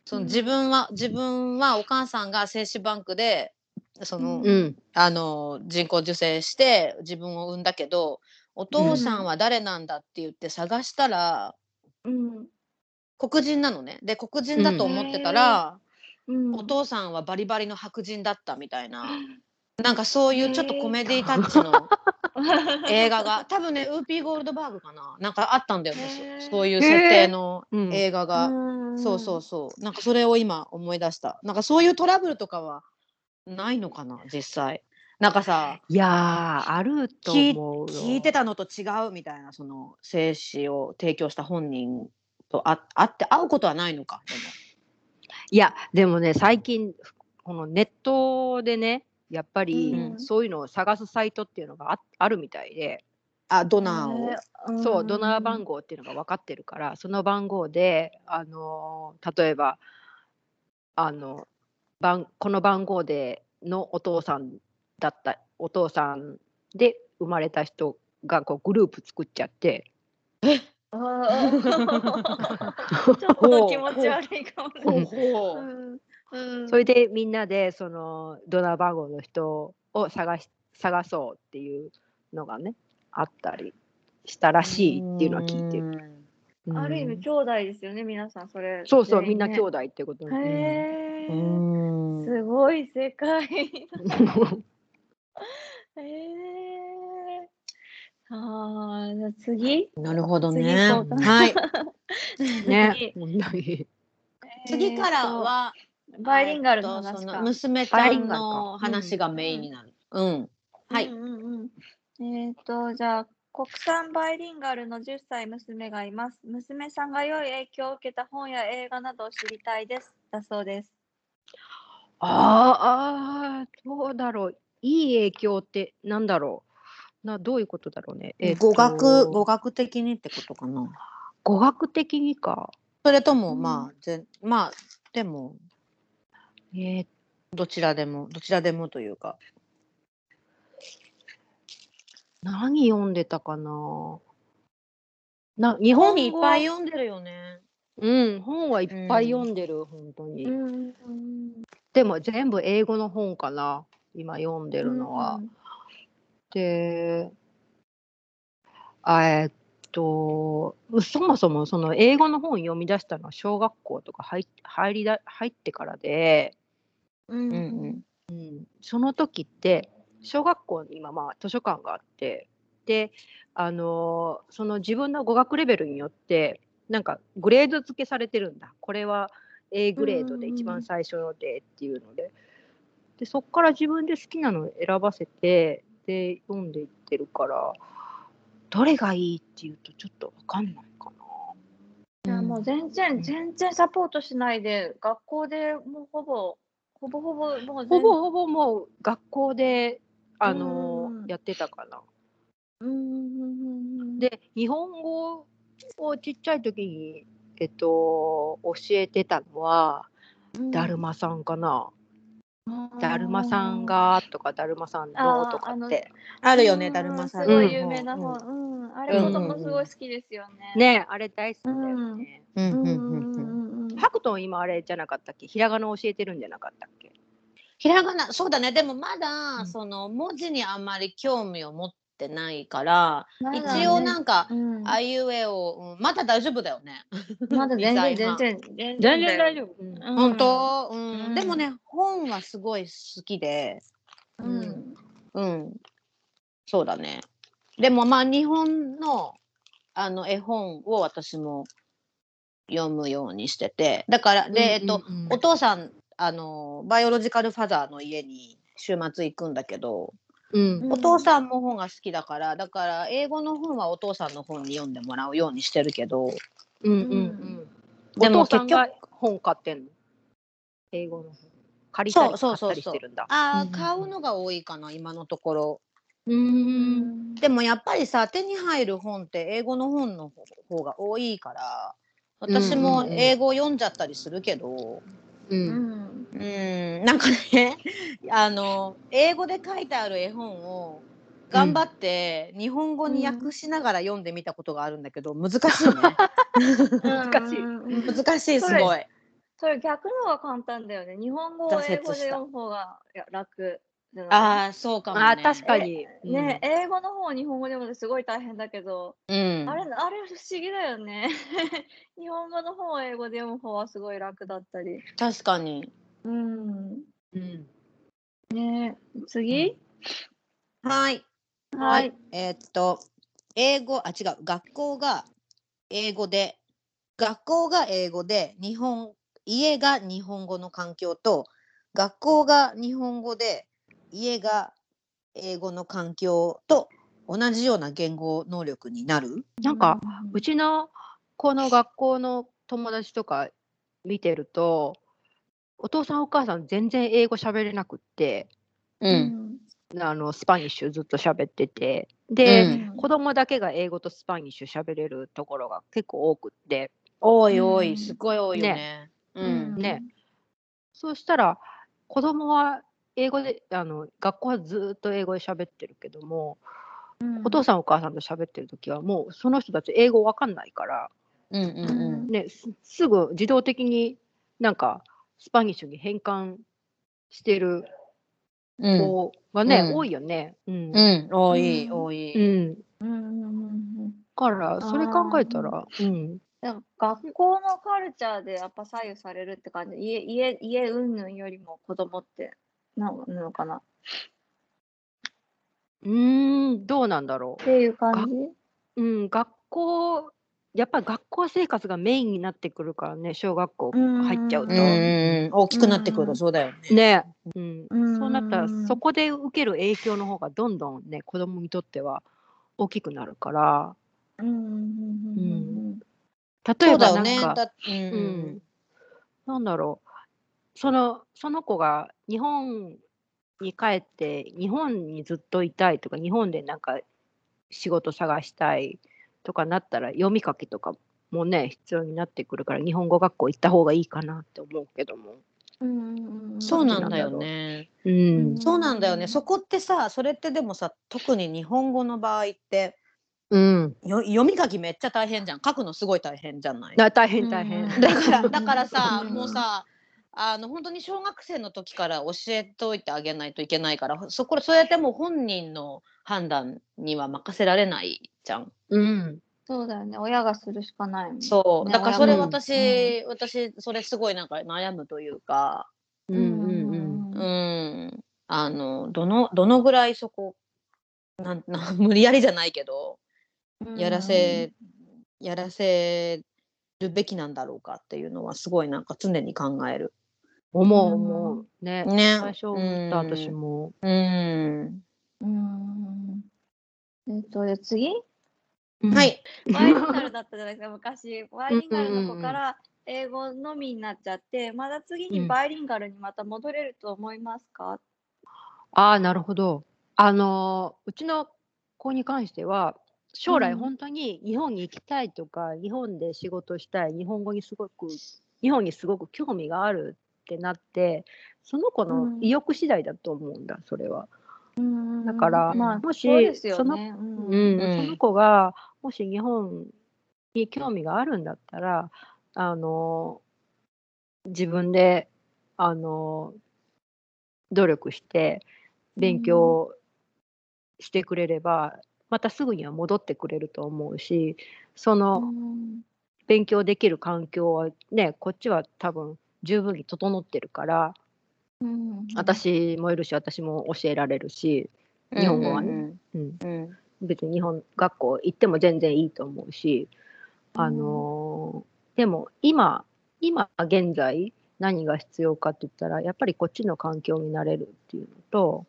そのうん。自分は自分はお母さんが精子バンクでその、うん。あの人工授精して自分を産んだけどお父さんは誰なんだって言って探したら、うん。黒人なのね。で黒人だと思ってたら、うん。お父さんはバリバリの白人だったみたいな、なんかそういうちょっとコメディタッチの [LAUGHS] 映画が。多分ねウーピーゴールドバーグかな。なんかあったんだよねそそういう設定のうん。映画が、ん。そうそうそう。なんかそれを今思い出した。なんかそういうトラブルとかはないのかな実際。なんかさいやーあると思聞いてたのと違うみたいなその精子を提供した本人とあ会って会うことはないのかでも。いやでもね最近このネットでねやっぱりうん。そういうのを探すサイトっていうのがああるみたいで、あドナーを、ねそうドナーん番号っていうのが分かってるからその番号で、あのー例えばあの番この番号でのお父さんだったお父さんで生まれた人がこうグループ作っちゃって。あー。[LAUGHS] [LAUGHS] ちょっと気持ち悪いかもね。ほう。うんうんそれでみんなでそのドナー番号の人を探し探そうっていうのがねあったりしたらしいっていうのは聞いてる。うんある意味兄弟ですよね、皆さんそれ。そうそう、みんな兄弟ってことね。へ。すごい世界。えー、あーじゃあ次なるほど次ね。はい。[LAUGHS] ね、問題。次からは、バイリンガルのえっとその話か。娘ちゃんバイリンガルかの話がメインになる。うん。はい。うんうんうん、えっ、と、じゃあ、国産バイリンガルの10歳娘がいます。娘さんが良い影響を受けた本や映画などを知りたいです。だそうです。あーあー、どうだろう。いい影響ってなんだろう。などういうことだろうね。えっと語学、語学的にってことかな。語学的にか。それとも、うんまあ、ぜまあ、でも、えーどちらでも、どちらでもというか。何読んでたかな。な日日本本にいっぱい語読んでるよね。うん、本はいっぱい読んでる、本当に。ん。でも全部英語の本かな、今読んでるのは。で、あえっと、そもそもその英語の本読み出したのは小学校とか入入りだ入ってからで、うん。うんうん。うん、その時って小学校に今まあ図書館があってであのーその自分の語学レベルによってなんかグレード付けされてるんだこれは A グレードで一番最初のでっていうのででそこから自分で好きなのを選ばせてで読んでいってるからどれがいいっていうとちょっと分かんないかな。いやもう全然、全然サポートしないで、学校でもうほぼ、ほぼほぼ、もう全ほぼほぼもう学校であのやってたかな。うんで日本語をちっちゃい時に、えっと、教えてたのは、だるまさんかな。だるまさんがとかだるまさんのとかって。あるよね、うんだるまさんすごのい有名な本本。うん、あれ子供すごい好きですよね。ねあれ大好きだよね。うんううんんうんトン今あれじゃなかったっけ？ひらがな教えてるんじゃなかったっけ？ひらがな、そうだね。でもまだ、うんその文字にあんまり興味を持ってないから、ね一応なんか、うんあいうえを、うんまだ大丈夫だよね。[LAUGHS] まだ全然全然全全然大夫。丈夫。本当、うんうんでもね、本はすごい好きで、うん。うん。そうだね。でもまあ日本のあの絵本を私も読むようにしてて、だから、で、えっと、お父さん、あの、バイオロジカルファザーの家に週末行くんだけど、うんお父さんも本が好きだから、だから英語の本はお父さんの本に読んでもらうようにしてるけど、うんうんうん。でもお父さんが結本買ってんの？英語の本。借りたり買ったそうそうそうそうりしてるんだ。ああ、うん買うのが多いかな、今のところ。う。うんんでもやっぱりさ、手に入る本って英語の本の方が多いから、私も英語読んじゃったりするけど、う。うん。んうん、なんかね、[LAUGHS] あの、英語で書いてある絵本を頑張って日本語に訳しながら読んでみたことがあるんだけど、難しいね。[LAUGHS] 難しい。難しい、すごい。それ逆の方が簡単だよね。日本語を英語で読む方がいや楽じゃないああ、そうかもね。あー確かに。ね、英語の方を日本語で読むのすごい大変だけど、うん。あれあれ不思議だよね。[LAUGHS] 日本語の方を英語で読む方はすごい楽だったり。確かに。うん。うん。ね次、はい。はい。えーっと、英語、あ、違う、学校が英語で、学校が英語で、日本、家が日本語の環境と、学校が日本語で、家が英語の環境と同じような言語能力になる？なんか、うちの子の学校の友達とか見てると、お父さんお母さん全然英語喋れなくって、う。うんん。あの Spanish ずっと喋ってて、で、うん子供だけが英語と Spanish 喋れるところが結構多くって、多い多い、うんすごい多いよね。うん。ねそうしたら子供は英語であの学校はずっと英語で喋ってるけども、お父さんお母さんと喋ってる時はもうその人たち英語わかんないから、うんうんうん。ね、すすぐ自動的になんかスパニッシュに変換してるうん。子がね、うん多いよね。うんうん、多い、うん多い。うんうんうんうんだからそれ考えたら、うん、なんか学校のカルチャーでやっぱ左右されるって感じ。家、家、家云々よりも子供ってななのかな？っうーん、どうなんだろていう感じ？う。うん、学校、やっぱり学校生活がメインになってくるからね、小学校入っちゃうと。うんうん大きくなってくるとそうだよね。ね、うん、うん。そうなったらそこで受ける影響の方がどんどんね子供にとっては大きくなるから。うんうんうんうん例そうだよね。えばなんか、うん、なんだろうそのその子が日本に帰って日本にずっといたいとか日本でなんか仕事探したいとかなったら読み書きとかもね必要になってくるから日本語学校行った方がいいかなって思うけども。うんそうなんだよね。うんそうなんだよね。うんそこってさ、それってでもさ、特に日本語の場合って、うん、よ読み書きめっちゃ大変じゃん。書くのすごい大変じゃない？だ大変大変。うんだからだからさ、うんもうさ、あの本当に小学生の時から教えといてあげないといけないから、そこそうやってもう本人の判断には任せられないじゃん。うん。そうだよね。親がするしかないもん。そう、ねだからそれ親も私、私それすごいなんか悩むというか、うんうんううんん、あのどのどのぐらいそこなんなん [LAUGHS] 無理やりじゃないけど、やらせやらせるべきなんだろうかっていうのはすごいなんか常に考える。思う思うね。ね。最初思った私も。うん。うん。えっと、で次？は。い。[LAUGHS] バイリンガルだったじゃないですか、昔。バイリンガルの子から英語のみになっちゃって、まだ次にバイリンガルにまた戻れると思いますか、ああなるほど。あのーうちの子に関しては将来うん本当に日本に行きたいとか、日本で仕事したい日本語にすごく日本にすごく興味があるってなってその子の意欲次第だと思うんだそれは。うん。だからまあ、もしそのね。うん。その子がもし日本に興味があるんだったらあの自分であの努力して勉強してくれれば、またすぐには戻ってくれると思うしそのうん。勉強できる環境はねこっちは多分十分に整ってるからうん私もいるし私も教えられるし日本語はね。うん。別に日本学校行っても全然いいと思うし、あのーでも今今現在何が必要かって言ったらやっぱりこっちの環境になれるっていうのと、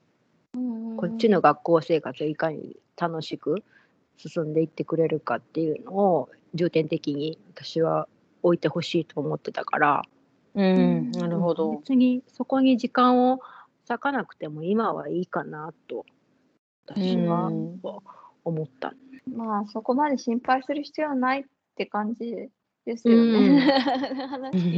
うんこっちの学校生活をいかに楽しく進んでいってくれるかっていうのを重点的に私は置いてほしいと思ってたからうん。なるほど。別にそこに時間を割かなくても今はいいかなと私はうん思った。まあ、そこまで心配する必要はないって感じですよね。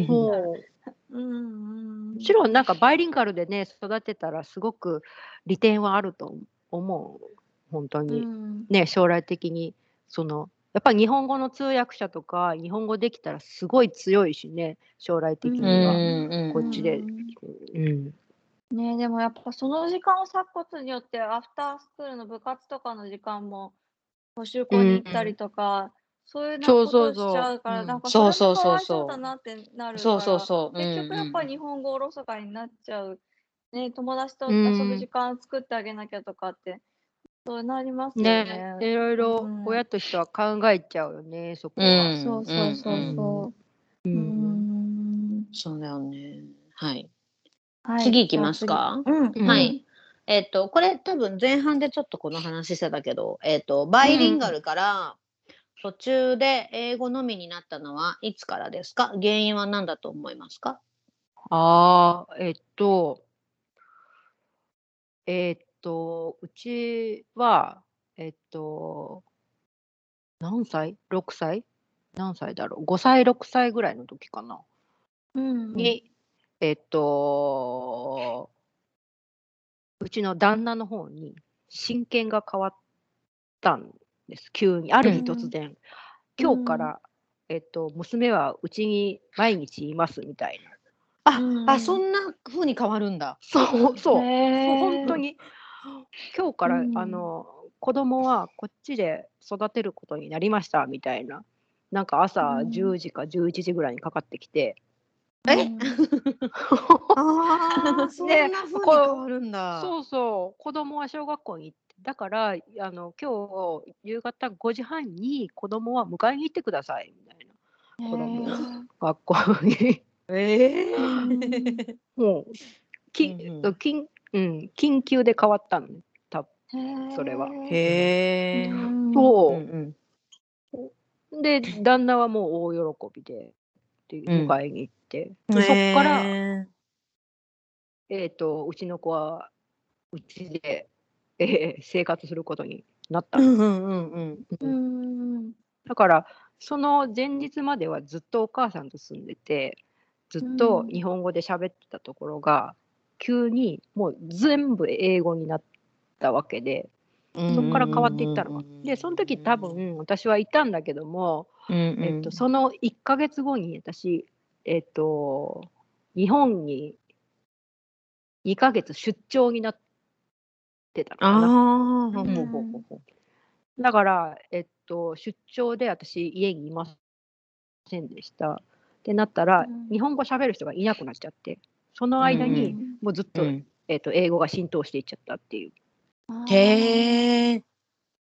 う [LAUGHS] うんうんもちろんなんかバイリンガルでね育てたらすごく利点はあると思う本当うに、んね将来的にそのやっぱり日本語の通訳者とか日本語できたらすごい強いしね将来的には、うんこっちで。ねでもやっぱその時間を割くことによってアフタースクールの部活とかの時間も補習校に行ったりとか、そういうなそうことそうそうをしちゃうから、うんなんかそうそうそうそうもかわいそうだなってなるからそうそうそう。結局やっぱ。日本語おろそかになっちゃう、ね、友達と遊ぶ時間作ってあげなきゃとかって、そうなりますよね。ねいろいろうん親としては考えちゃうよねそこうは、ん。そうそうそうそう。ううんんそうだよね。はい。はい次行きますか？うん、はい。えっと、これ多分前半でちょっとこの話してたけど、えっと、バイリンガルから途中で英語のみになったのはいつからですか？原因は何だと思いますか？ああえっとえっとうちはえっと何歳 ?6 歳？何歳だろう ?5 歳6歳ぐらいの時かな。うんに、えっとうちの旦那の方に親権が変わったんです。急にある日突然、今日から、えっと娘はうちに毎日いますみたいな。あ、うんあ、そんな風に変わるんだ。そうそう。そう本当に今日から、うん。あの子供はこっちで育てることになりましたみたいな。なんか朝うん。10時か11時ぐらいにかかってきて、え？[LAUGHS] ああ、[LAUGHS] そんなに変わるんだ。そうそう子供は小学校に行ってだからあの今日夕方5時半に子供は迎えに行ってくださいみたいな。子供を学校に。ええ [LAUGHS] もうき、うんうん。緊うん、緊急で変わったのね多分それは。へえ。そう。うんうん。で旦那はもう大喜びででうん。迎えに行って、でそっから、へえー、とうちの子はうちで、えー生活することになったうんうんうん。うん。うん。だからその前日まではずっとお母さんと住んでてずっとうん。日本語で喋ってたところが、急にもう全部英語になったわけでそこから変わっていったの。か。でその時多分私はいたんだけども、うんうん、えっと、その1ヶ月後に私、えっと、日本に2ヶ月出張になってたのかな。だから、えっと、出張で私家にいませんでした。ってなったら、うん。日本語喋る人がいなくなっちゃってその間にうんもうずっと,、うんえっと英語が浸透していっちゃったっていう。へえ。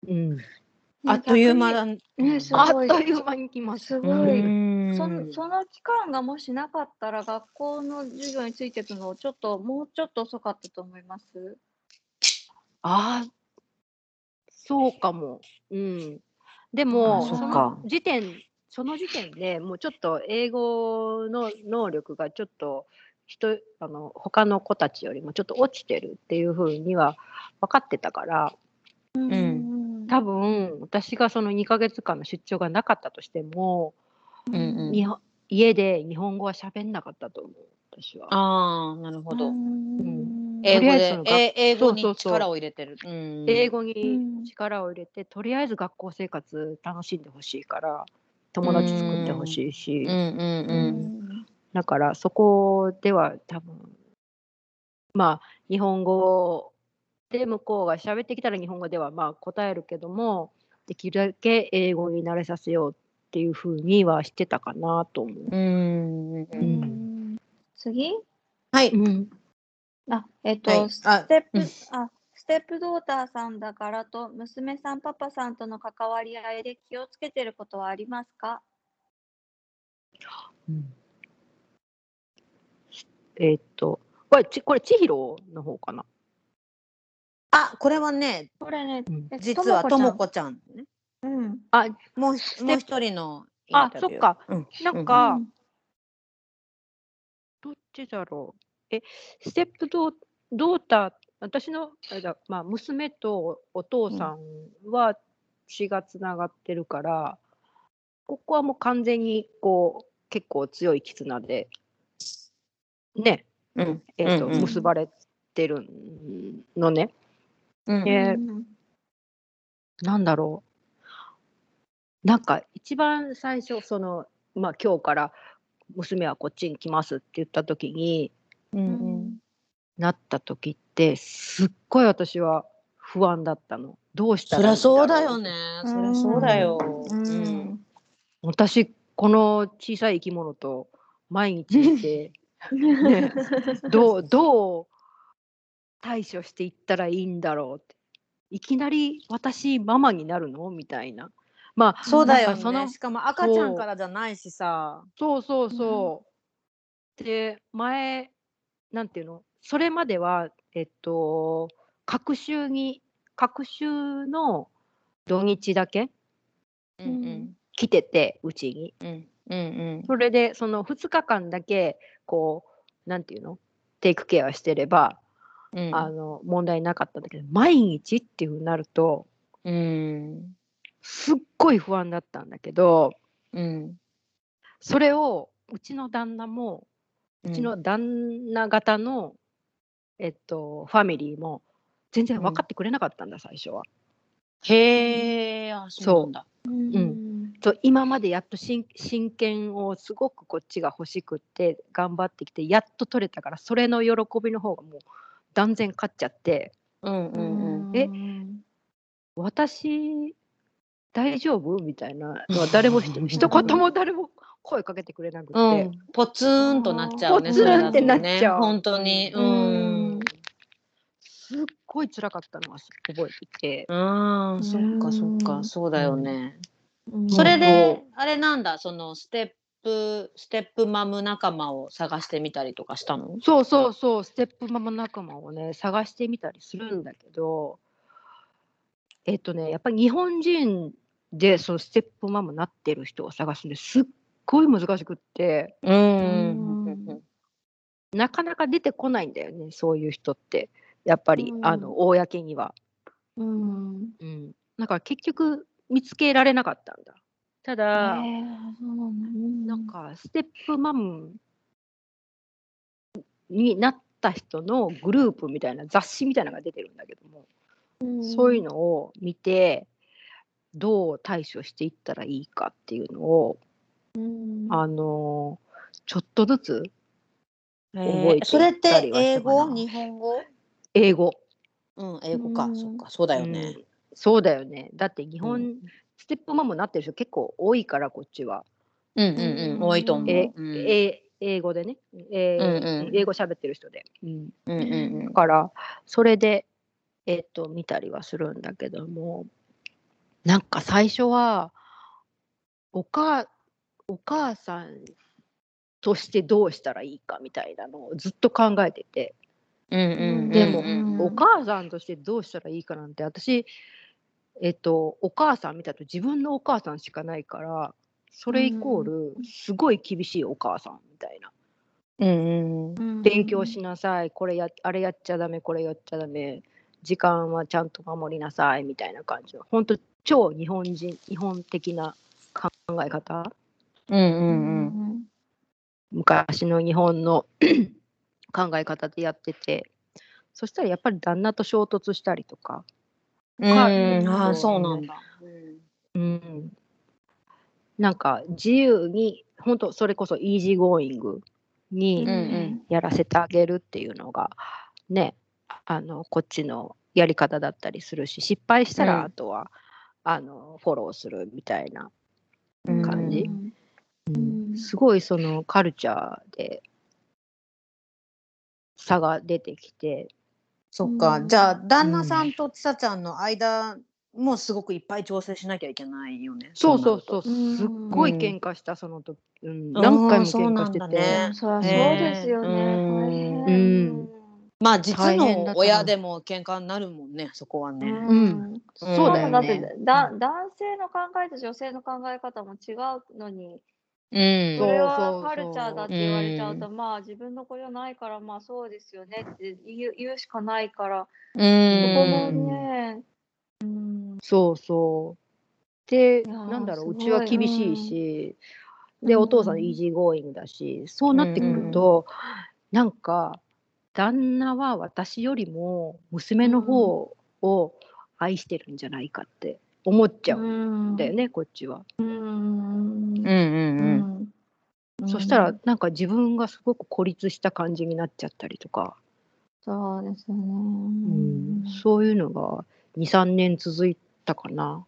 うん、あっという間だ。ねすあっという間に来ます。すうごい。んそのその期間がもしなかったら学校の授業についていくのちょっともうちょっと遅かったと思います？ああ、そうかも。うん。であも、ーそのか時点、その時点でもうちょっと英語の能力がちょっと人、あの、他の子たちよりもちょっと落ちてるっていうふうには分かってたから、うん。多分私がその2ヶ月間の出張がなかったとしても、うんうん。日本家で日本語は喋んなかったと思う、私は。ああ、なるほど。うん。英語でとりあえずその、学え英語に力を入れてる。うん。英語うにん。力を入れて、とりあえず学校生活楽しんでほしいから友達作ってほしいし、うんうんううん。んだからそこでは多分まあ日本語で向こうが喋ってきたら日本語ではまあ答えるけどもできるだけ英語に慣れさせようっていうふうにはしてたかなと思う。うん。うん。次？はい。うん。あ、えっと、はい。スあテップ、うん。あ、ステップドーターさんだからと、娘さん、パパさんとの関わり合いで気をつけてることはありますか？うんえーっとこれちこれ千尋の方かな？あ、これはね、これね、実はともこちちゃん。うん。あもうテもう一人のあ。そっかうん。なんか、うんどっちだろう？え、ステップドードーター、私のあれだ、まあ、娘とお父さんは血がつながってるから、ここはもう完全にこう結構強い絆で、ね、うん。えーとうんうん結ばれてるのね。うんえーうんなんだろう。なんか一番最初、その、まあ今日から娘はこっちに来ますって言った時に、うんうんなった時ってすっごい私は不安だったの。どうしたそりらいいんろゃそうだよ。ね。そりゃそうだよ。うんうん私この小さい生き物と毎日いて、[LAUGHS] [LAUGHS] ね、[LAUGHS] どうどう対処していったらいいんだろうって。いきなり私ママになるの？みたいな。まあそうだよなんかそのね。しかも赤ちゃんからじゃないしさ。そうそうそう。で前なんていうの？それまではえっと隔週に隔週の土日だけうんうん来ててうちに。うんうんそれでその2日間だけこうなんていうの？テイクケアしてれば、うん。あの問題なかったんだけど毎日っていうふうになるとうんすっごい不安だったんだけどうん。それをうちの旦那もうちの旦那方の、えっと、ファミリーも全然分かってくれなかったんだ、最初は。へえ、あ、そうなんだ。うんそう今までやっと真真剣をすごくこっちが欲しくって頑張ってきてやっと取れたからそれの喜びの方がもう断然勝っちゃって。うんうんうん。え私大丈夫？みたいなのは誰も一言も誰も声かけてくれなくて、うん、ポツンとなっちゃうね。ポツンってなっちゃう。ね本当に。ううん。ん。すっごい辛かったのは覚えてて、ああ、そっかそっか、うん。そうだよね。うんそれそで、あれなんだ、そのステップ、ステップマム仲間を探してみたりとかしたの？そうそうそう、ステップママ仲間をね、探してみたりするんだけど、えっとね、やっぱり日本人でそのステップママになってる人を探すのすっごい難しくって、うんうんなかなか出てこないんだよね、そういう人って。やっぱり、うんあの、公には。うん。うん。だから結局見つけられなかったんだ。たえだ、なんかステップマムになった人のグループみたいな雑誌みたいなのが出てるんだけども、うん。そういうのを見てどう対処していったらいいかっていうのを、うん。あのちょっとずつえ覚えていったーそれって英語？日本語？英語、うん、英語か、うん。そっか、そうだよね。うんそうだよね。だって日本、うん。ステップマムになってる人結構多いからこっちは、うんうんうん、多いと思う。えうん。え英語でね、えーうんうん。英語喋ってる人で。うん。うんうんだからそれで、えっと見たりはするんだけども。なんか最初はお母お母さんとしてどうしたらいいかみたいなのをずっと考えてて、うんうんでもうん。お母さんとしてどうしたらいいかなんて私えっとお母さん見たと自分のお母さんしかないからそれイコールすごい厳しいお母さんみたいな。うんうん。勉強しなさい、これやあれやっちゃダメこれやっちゃダメ。時間はちゃんと守りなさいみたいな感じの。本当超日本人日本的な考え方。うんうんうん。昔の日本の [CLEARS THROAT] 考え方でやってて。そしたらやっぱり旦那と衝突したりとか、うん。かああそうなんだ。うん、なんか自由に本当それこそイージーゴーイングに、うんうん。やらせてあげるっていうのがねあのこっちのやり方だったりするし失敗したうん。らあとは、あのフォローするみたいなうん。感じ、うん。すごいそのカルチャーで差が出てきてそっか、うん。じゃあ旦那さん。とちさちゃんの間もすごくいっぱい調整しなきゃいけないよね。そうそうそうう。ん。すっごい喧嘩したその時、うん、何回も喧嘩してて、だね。そうですよね。うん。まあ実の親でも喧嘩になるもんねそこはね。うん。うん。そうだよだってね。だ男性の考えと女性の考え方も違うのに、うん。それはカルチャーだって言われちゃうと、まあ自分の子じゃないから、まあそうですよねって言う言うしかないから、うそこもんね、うん、そうそう。で、なんだろう、うちは厳しいし、うん。で、お父さんイージーゴーイングだし、そうなってくると、なんか、旦那は私よりも娘の方を愛してるんじゃないかって思っちゃうんだよね、こっちは。うん。うんうんううんんそしたら、なんか自分がすごく孤立した感じになっちゃったりとか、そうですよね。うん。そういうのが2、3年続いたかな。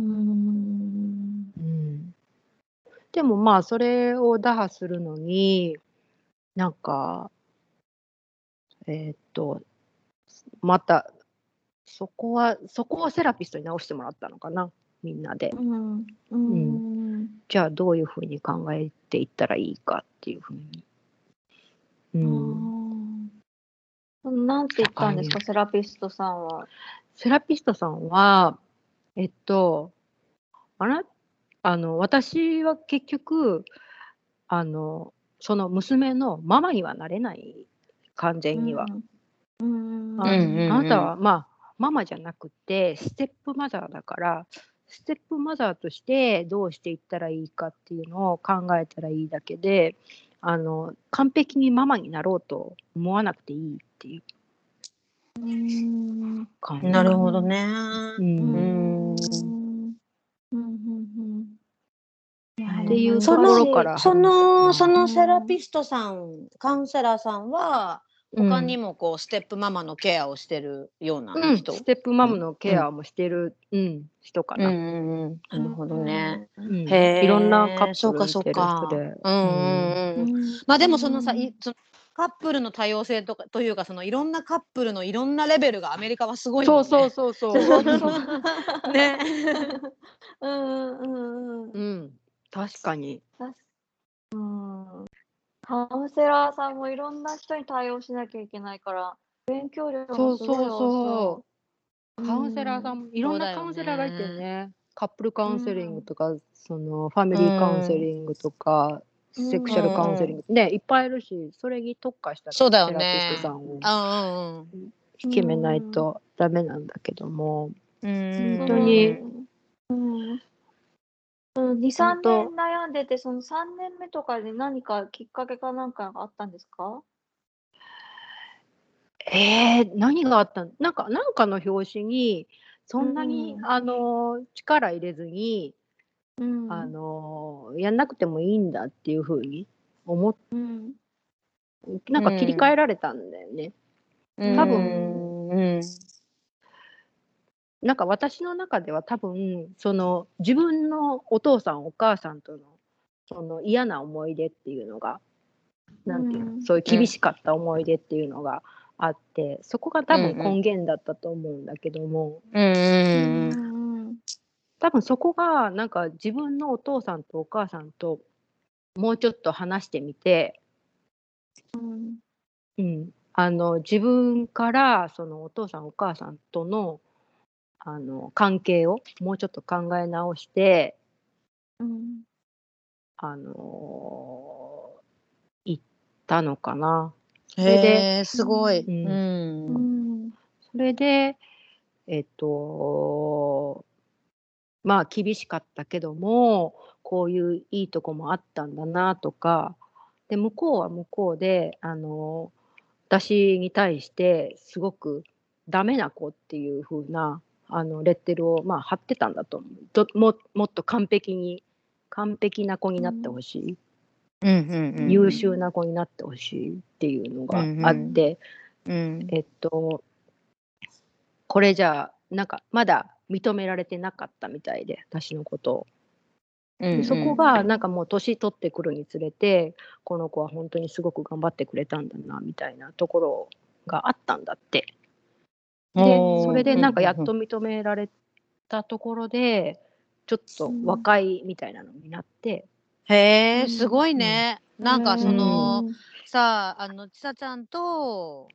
うん。うん。でもまあそれを打破するのになんかえーっとまたそこはそこをセラピストに直してもらったのかなみんなで。うん。うんじゃあどういうふうに考えていったらいいかっていうふうに、うん、うんなんて言ったんですか、セラピストさんは。セラピストさんはえっとあなあの私は結局あのその娘のママにはなれない完全には、うん。あうんうんうん。あなたはまあママじゃなくてステップマザーだからステップマザーとしてどうしていったらいいかっていうのを考えたらいいだけであの完璧にママになろうと思わなくていいっていう。うん。感じ。なるほどね。ううん。んっていうそところから。のそのそのセラピストさんカウンセラーさんは他にもこうステップママのケアをしてるようなうん、人？ステップマムのケアもしてる、うん人かな。うんうんうんなるほどね。うんへーいろんなカップルそうかそうか見てる人で。うんうんうん。うんまあでもそのさ、いそのカップルの多様性とかというかそのいろんなカップルのいろんなレベルがアメリカはすごいね。そうそうそうそう。[LAUGHS] ね。う [LAUGHS] んうんうんうんうん、確かに。うんカウンセラーさんもいろんな人に対応しなきゃいけないから勉強量そう。そうもすごい多そう。カウンセラーさんんもいろんなカウンセラーがいてね。カップルカウンセリングとか、そのファミリーカウンセリングとか、うん。セクシャルカウンセリング、ねいっぱいいるし、それに特化したそうだよセラねピストさんを決めないとダメなんだけども、うん。うん。本当にうんうん、2、3本当年悩んでて、その3年目とかで何かきっかけかなんかがあったんですか？えー、何があったん？なんかなんかの表紙にそんなに、うんあの力入れずに、うん。あのやんなくてもいいんだっていうふうに思っうん。なんか切り替えられたんだよね。多分うんなんか私の中では多分その自分のお父さんお母さんとのその嫌な思い出っていうのがなんていうの、うん。そういう厳しかった思い出っていうのがあってそこが多分うんうん根源だったと思うんだけども、うんうんううんん。多分そこがなんか自分のお父さんとお母さんともうちょっと話してみて、うん。うん、あの自分からそのお父さんお母さんとのあの関係をもうちょっと考え直してうんあの言ったのかな。へれでえすごい。うんうんうんそれでえっとまあ厳しかったけどもこういういいとこもあったんだなとかで向こうは向こうであの私に対してすごくダメな子っていう風なあのレッテルをまあ貼ってたんだと思う。どももっと完璧に完璧な子になってほしい、うんうんうん優秀な子になってほしいっていうのがあって、うん。えっと、これじゃあ、なんかまだ認められてなかったみたいで、私のことを。うんうん。でそこがなんかもう年取ってくるにつれて、この子は本当にすごく頑張ってくれたんだな、みたいなところがあったんだって。で、それでなんかやっと認められたところで、ちょっと和解みたいなのになって、へえすごいね。なんかその、うん。さああのちさちゃんと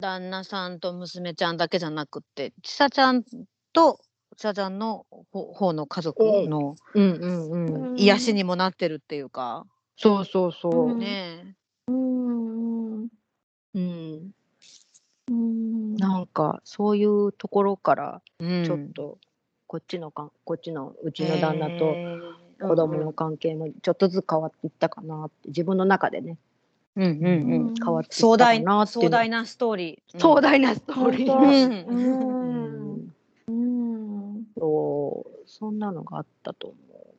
旦那さんと娘ちゃんだけじゃなくってちさちゃんとちさちゃんのほ方の家族のうん。うんうん。癒しにもなってるっていうか、そうそうそう。うんねうんうんうん。うんなんかそういうところからえ、ちょっとこっちのかこっちのうちの旦那とと子供の関係もちょっとずつ変わっていったかなって自分の中でね、うんうんうん。変わっていった壮か大なっていう。の壮大なストーリー、壮大なストーリー、本うん。ううん。んうん。そうそんなのがあったと思う。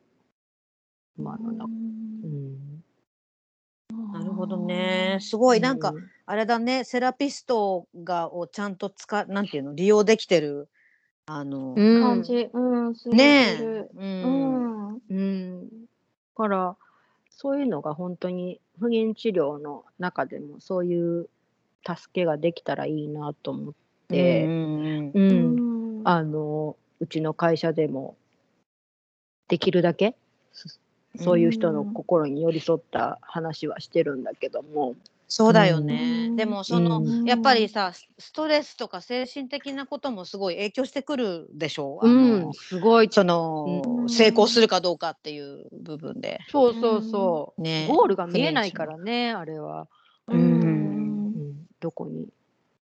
今の中、うんなるほどね。すごいなんか、あれだね。セラピストがをちゃんと使なんていうの？利用できてるあの、うん。感じ、うん、するねえううん。ん、うん、だからそういうのが本当に不妊治療の中でもそういう助けができたらいいなと思って、うんうんううん。ん、あのうちの会社でもできるだけそそういう人の心に寄り添った話はしてるんだけども、そうだよね、うん。でもその、うん。やっぱりさスストレスとか精神的なこともすごい影響してくるでしょ？あうの、ん、すごい。その、うん。成功するかどうかっていう部分で。そうそうそう、ね。ゴールが見えないからねあれは、ううん。うん、どこに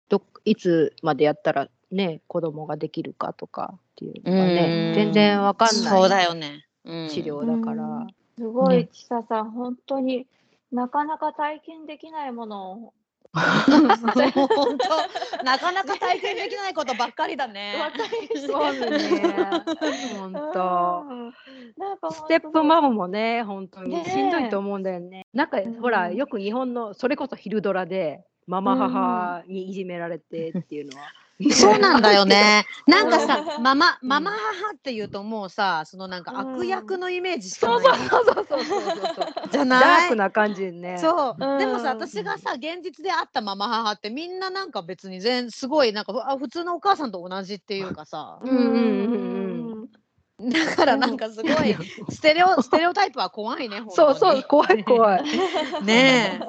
どいつまでやったらね子供ができるかとかっていうのがね、うん。全然わかんない。そうだよね、うん。治療だから、うんすごいねちささん、本当になかなか体験できないものを [LAUGHS] 本当なかなか体験できないことばっかりだね。[LAUGHS] そうね。本当。うんなんかステップマムもね、本当にしんどいと思うんだよね。なんか、んほら、よく日本の、それこそ昼ドラで、ママ母にいじめられてっていうのは。そうなんだよね。[LAUGHS] なんかさ、うんママ、うんママ母っていうともうさ、そのなんか悪役のイメージしかそうない。そうそうそうそうそうそう。じゃダない？ーク。な感じね。そう、うんでもさ私がさ現実で会ったママ母ってみんななんか別に全すごいなんかふあ普通のお母さんと同じっていうかさうんうんうんだからなんかすごい [LAUGHS] ステレオステレオタイプは怖いね [LAUGHS] そうそう、怖い怖い。[LAUGHS] ね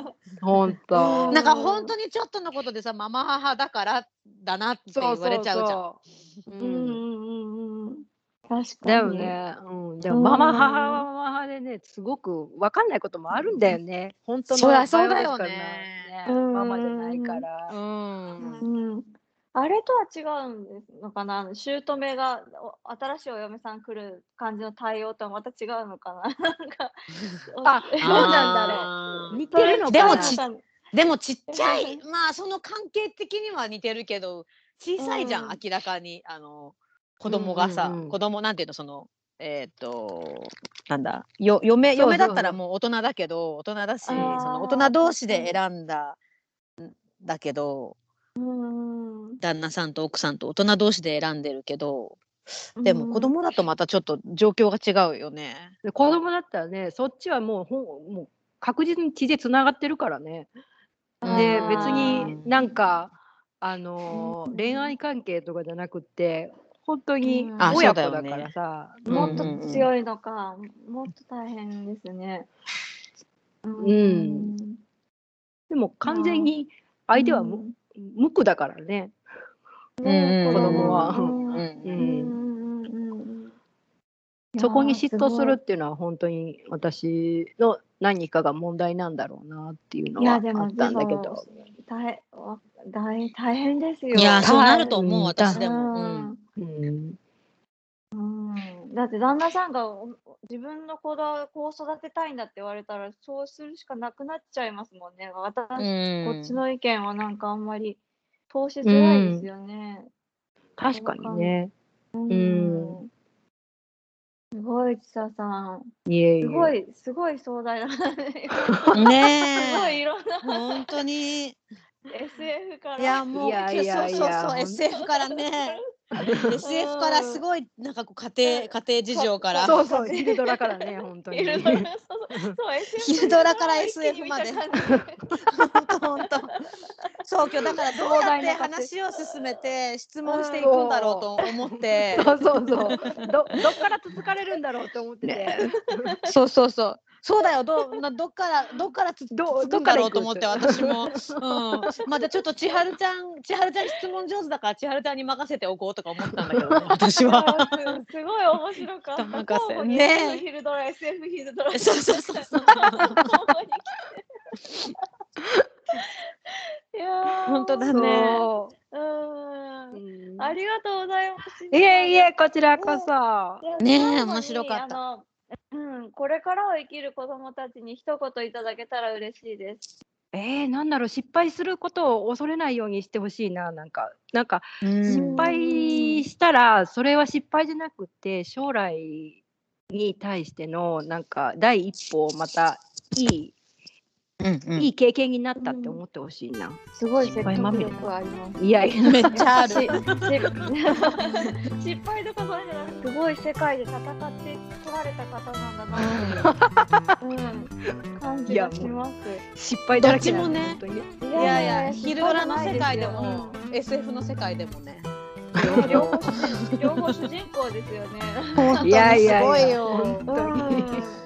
本当。えなんか本当にちょっとのことでさママ母だからだなって言われちゃうじゃんそう。うんうんうんうん確かに。だよね。うん。でもうんママ母はママ母でね、すごくわかんないこともあるんだよね。本当のそうだよねママじゃないから。うんうんあれとは違うんですのかな？姑がお新しいお嫁さん来る感じの対応とはまた違うのかな？[LAUGHS] なんか [LAUGHS] あ、そうなんだろう？似てるのかな？でもちでもちっちゃい [LAUGHS] まあその関係的には似てるけど小さいじゃん、うん。明らかに。あの子供がさ、うんうんうん。子供なんていうのそのえっ、となんだよ嫁嫁だったらもう大人だけど大人だしその大人同士で選んだんだけどうん旦那さんと奥さんと大人同士で選んでるけどでも子供だとまたちょっと状況が違うよね。で子供だったらね、そっちはもうほんもう確実に血でつながってるからね。で別になんかあのー恋愛関係とかじゃなくって本当に親子だそうだよね。からさ。うんもっと強いのか、もっと大変ですね。ううん。でも完全に相手はむ無垢だからね。うん。うん子供は。うん。うん。ううん。んうんうんそこに嫉妬するいっていうのは本当に私の何かが問題なんだろうなっていうのはあっやでもたんだけでもど。大わ大大変ですよ。いやそうなると思ううん。私でも。ううんん。うん。うんだって旦那さんがお自分の子だこう育てたいんだって言われたらそうするしかなくなっちゃいますもんね。私、うんこっちの意見はなんかあんまり通しづらいですよね。確かにね。うんすごい、ちささん。いえいえ。すごい、すごい壮大な。すねえごいいろんな本当に [LAUGHS] SF から。いやもういやいやいやそうそうそう SF からね [LAUGHS] SF からすごいなんかこう家庭家庭事情から。そうそう、昼ドラからね、本当に。いるのそうそうそう SF 昼ドラから SF [LAUGHS] まで。本当本当。そう今日だからどうやって話を進めて [LAUGHS] 質問していくんだろうと思って。そう。そうそう。ど、どっから続かれるんだろうと思ってて。そうそうそうそうだよ。どうなどっからどっからつ [LAUGHS] どつくんだろうと思ってどっから私も、うん、まだちょっと千春ちゃん千春ちゃん質問上手だから千春ちゃんに任せておこうとか思ったんだけど、ね、[LAUGHS] 私は。すすごい面白かった。任せ。ね。SF 昼ドラ、SF 昼ドラ。そうそうそうそう。[LAUGHS] いやー本当だね。う。ん。うん。ありがとうございます。いえいえ、こちらこそ。ね面白かったうん、これからを生きる子どもたちに一言いただけたら嬉しいです。えー、なんだろう、失敗することを恐れないようにしてほしいな、なんか、なんか、失敗したら、それは失敗じゃなくて、将来に対しての、なんか、第一歩をまた、いい、うんうんいい経験になったって思ってほしいな。すごい失説得力あります。いやいや、めっちゃある [LAUGHS] 失敗とかそうじゃなすごい世界で戦ってこられた方なんだなうん、感じがします。失敗だらけなどっちもね。いいやいや昼ドラの世界で失敗じゃないも SF の世界でもね両方主両方主人公ですよね。本当にいやいやいやすごいよ本当に。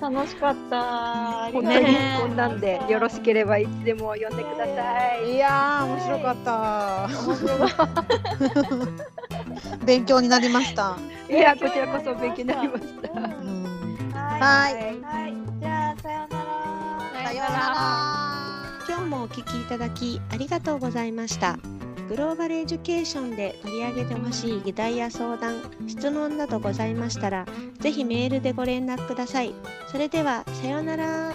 楽しかった。あり本当にこんなんでよろしければいつでも呼んでください。いやー面白かったった。[LAUGHS] 勉強になりました、いや、こちらこそ勉強になりました。はいはい。じゃあさようなら。さようなら今日もお聞きいただきありがとうございました。グローバルエデュケーションで取り上げてほしい議題や相談、質問などございましたら、ぜひメールでご連絡ください。それでは、さようなら。